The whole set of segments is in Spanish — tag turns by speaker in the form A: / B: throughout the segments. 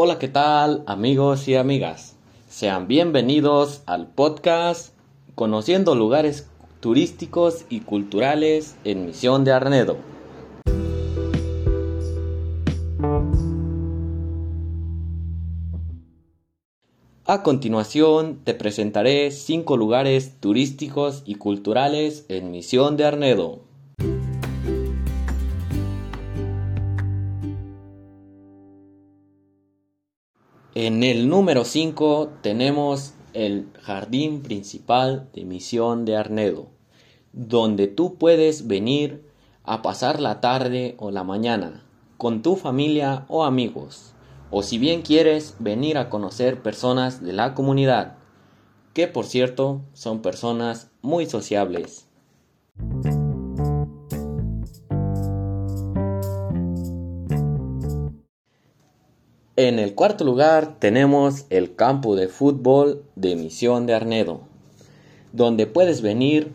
A: Hola, ¿qué tal amigos y amigas? Sean bienvenidos al podcast Conociendo lugares turísticos y culturales en Misión de Arnedo. A continuación te presentaré cinco lugares turísticos y culturales en Misión de Arnedo. En el número 5 tenemos el jardín principal de Misión de Arnedo, donde tú puedes venir a pasar la tarde o la mañana con tu familia o amigos, o si bien quieres venir a conocer personas de la comunidad, que por cierto son personas muy sociables. En el cuarto lugar tenemos el campo de fútbol de Misión de Arnedo, donde puedes venir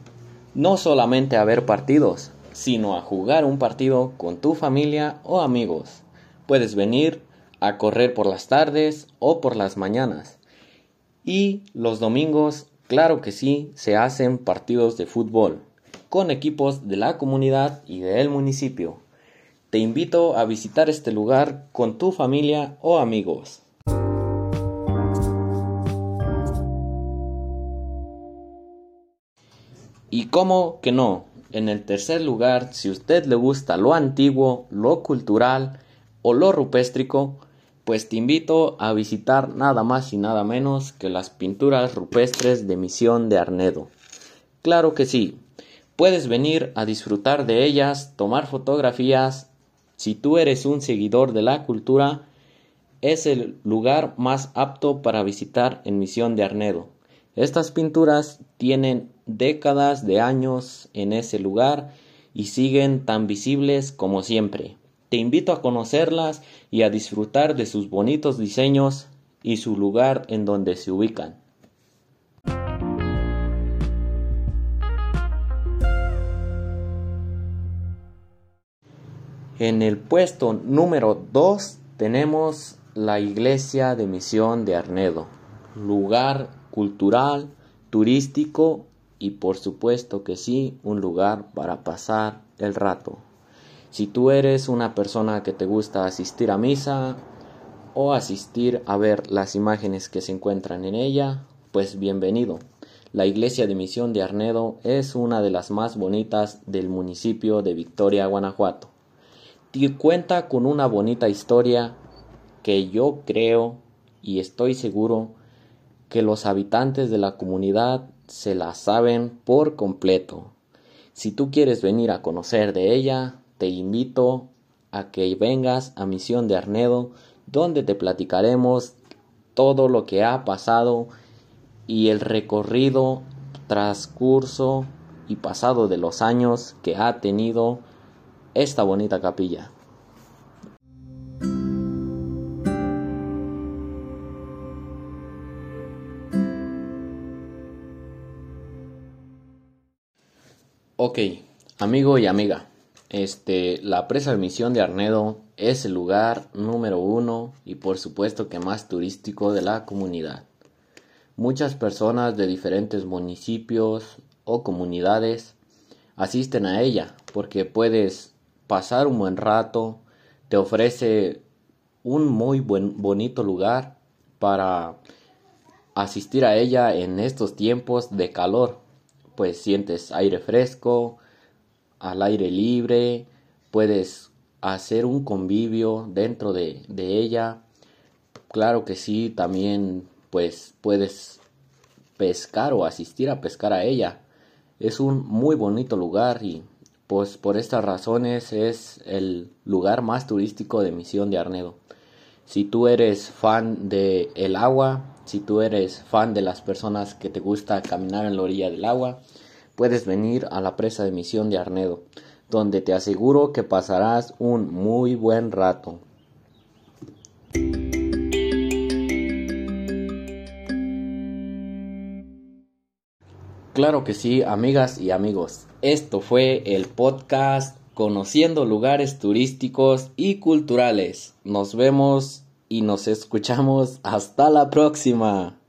A: no solamente a ver partidos, sino a jugar un partido con tu familia o amigos. Puedes venir a correr por las tardes o por las mañanas. Y los domingos, claro que sí, se hacen partidos de fútbol con equipos de la comunidad y del municipio. Te invito a visitar este lugar con tu familia o amigos. Y cómo que no, en el tercer lugar, si usted le gusta lo antiguo, lo cultural o lo rupéstrico, pues te invito a visitar nada más y nada menos que las pinturas rupestres de Misión de Arnedo. Claro que sí, puedes venir a disfrutar de ellas, tomar fotografías si tú eres un seguidor de la cultura, es el lugar más apto para visitar en Misión de Arnedo. Estas pinturas tienen décadas de años en ese lugar y siguen tan visibles como siempre. Te invito a conocerlas y a disfrutar de sus bonitos diseños y su lugar en donde se ubican. En el puesto número 2 tenemos la iglesia de misión de Arnedo, lugar cultural, turístico y por supuesto que sí, un lugar para pasar el rato. Si tú eres una persona que te gusta asistir a misa o asistir a ver las imágenes que se encuentran en ella, pues bienvenido. La iglesia de misión de Arnedo es una de las más bonitas del municipio de Victoria, Guanajuato cuenta con una bonita historia que yo creo y estoy seguro que los habitantes de la comunidad se la saben por completo. Si tú quieres venir a conocer de ella, te invito a que vengas a Misión de Arnedo, donde te platicaremos todo lo que ha pasado y el recorrido, transcurso y pasado de los años que ha tenido esta bonita capilla. Ok, amigo y amiga, este, la presa de misión de Arnedo es el lugar número uno y por supuesto que más turístico de la comunidad. Muchas personas de diferentes municipios o comunidades asisten a ella porque puedes pasar un buen rato, te ofrece un muy buen, bonito lugar para asistir a ella en estos tiempos de calor, pues sientes aire fresco, al aire libre, puedes hacer un convivio dentro de, de ella. Claro que sí, también pues puedes pescar o asistir a pescar a ella. Es un muy bonito lugar y pues por estas razones es el lugar más turístico de Misión de Arnedo. Si tú eres fan de el agua, si tú eres fan de las personas que te gusta caminar en la orilla del agua, puedes venir a la presa de Misión de Arnedo, donde te aseguro que pasarás un muy buen rato. Claro que sí, amigas y amigos. Esto fue el podcast Conociendo lugares turísticos y culturales. Nos vemos y nos escuchamos hasta la próxima.